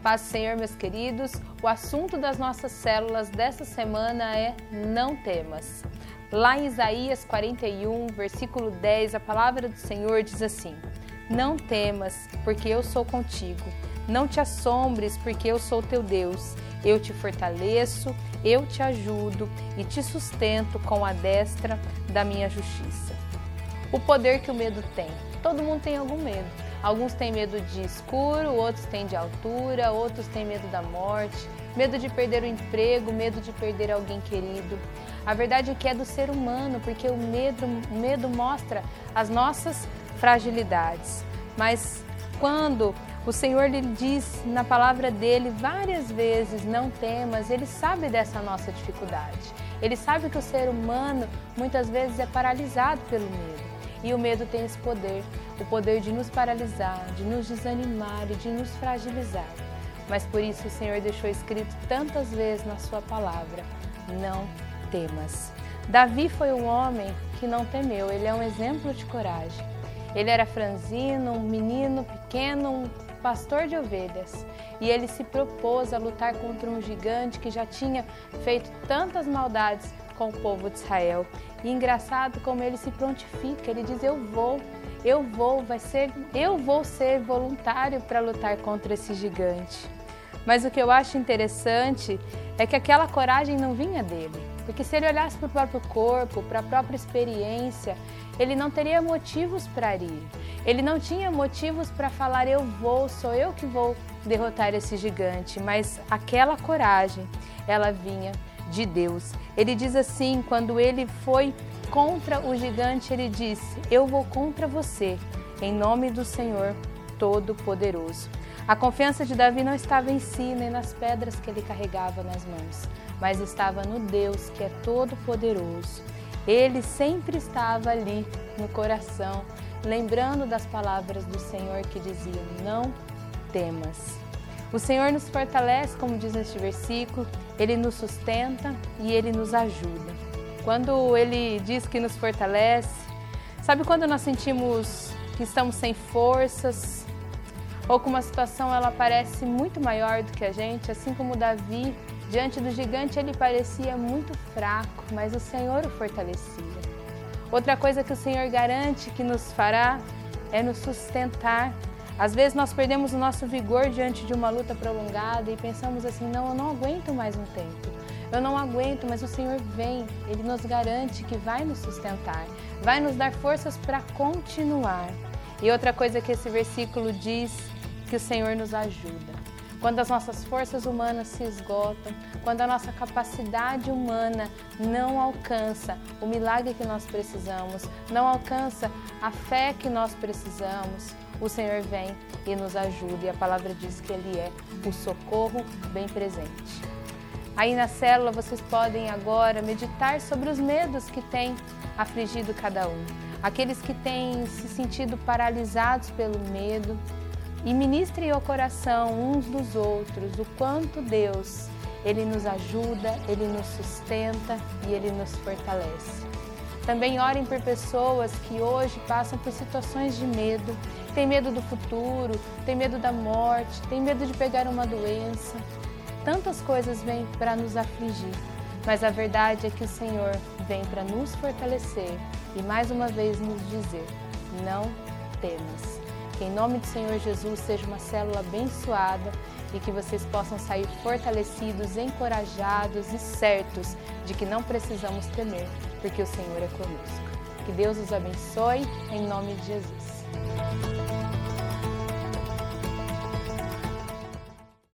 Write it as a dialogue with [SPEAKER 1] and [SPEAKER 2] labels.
[SPEAKER 1] paz do Senhor, meus queridos. O assunto das nossas células dessa semana é Não temas. Lá em Isaías 41, versículo 10, a palavra do Senhor diz assim: Não temas, porque eu sou contigo. Não te assombres, porque eu sou teu Deus. Eu te fortaleço, eu te ajudo e te sustento com a destra da minha justiça. O poder que o medo tem. Todo mundo tem algum medo. Alguns têm medo de escuro, outros têm de altura, outros têm medo da morte, medo de perder o emprego, medo de perder alguém querido. A verdade é que é do ser humano, porque o medo, o medo mostra as nossas fragilidades. Mas quando o Senhor lhe diz na palavra dele várias vezes: não temas, ele sabe dessa nossa dificuldade. Ele sabe que o ser humano muitas vezes é paralisado pelo medo. E o medo tem esse poder, o poder de nos paralisar, de nos desanimar e de nos fragilizar. Mas por isso o Senhor deixou escrito tantas vezes na sua palavra: não temas. Davi foi um homem que não temeu, ele é um exemplo de coragem. Ele era franzino, um menino pequeno, um pastor de ovelhas, e ele se propôs a lutar contra um gigante que já tinha feito tantas maldades com o povo de Israel. E engraçado como ele se prontifica, ele diz: "Eu vou, eu vou, vai ser, eu vou ser voluntário para lutar contra esse gigante". Mas o que eu acho interessante é que aquela coragem não vinha dele, porque se ele olhasse para o próprio corpo, para a própria experiência, ele não teria motivos para ir. Ele não tinha motivos para falar: Eu vou, sou eu que vou derrotar esse gigante. Mas aquela coragem, ela vinha de Deus. Ele diz assim: quando ele foi contra o gigante, ele disse: Eu vou contra você, em nome do Senhor Todo-Poderoso. A confiança de Davi não estava em si nem nas pedras que ele carregava nas mãos, mas estava no Deus que é todo-poderoso. Ele sempre estava ali no coração, lembrando das palavras do Senhor que diziam: Não temas. O Senhor nos fortalece, como diz neste versículo, ele nos sustenta e ele nos ajuda. Quando ele diz que nos fortalece, sabe quando nós sentimos que estamos sem forças ou que uma situação ela parece muito maior do que a gente, assim como Davi, diante do gigante ele parecia muito fraco, mas o Senhor o fortalecia. Outra coisa que o Senhor garante que nos fará é nos sustentar às vezes nós perdemos o nosso vigor diante de uma luta prolongada e pensamos assim: não, eu não aguento mais um tempo. Eu não aguento, mas o Senhor vem, Ele nos garante que vai nos sustentar, vai nos dar forças para continuar. E outra coisa que esse versículo diz, que o Senhor nos ajuda. Quando as nossas forças humanas se esgotam, quando a nossa capacidade humana não alcança o milagre que nós precisamos, não alcança a fé que nós precisamos, o Senhor vem e nos ajuda. E a palavra diz que Ele é o socorro bem presente. Aí na célula vocês podem agora meditar sobre os medos que têm afligido cada um. Aqueles que têm se sentido paralisados pelo medo. E ministrem ao coração uns dos outros o quanto Deus, Ele nos ajuda, Ele nos sustenta e Ele nos fortalece. Também orem por pessoas que hoje passam por situações de medo, tem medo do futuro, tem medo da morte, tem medo de pegar uma doença. Tantas coisas vêm para nos afligir, mas a verdade é que o Senhor vem para nos fortalecer e mais uma vez nos dizer: não temas. Que em nome do Senhor Jesus seja uma célula abençoada e que vocês possam sair fortalecidos, encorajados e certos de que não precisamos temer, porque o Senhor é conosco. Que Deus os abençoe, em nome de Jesus.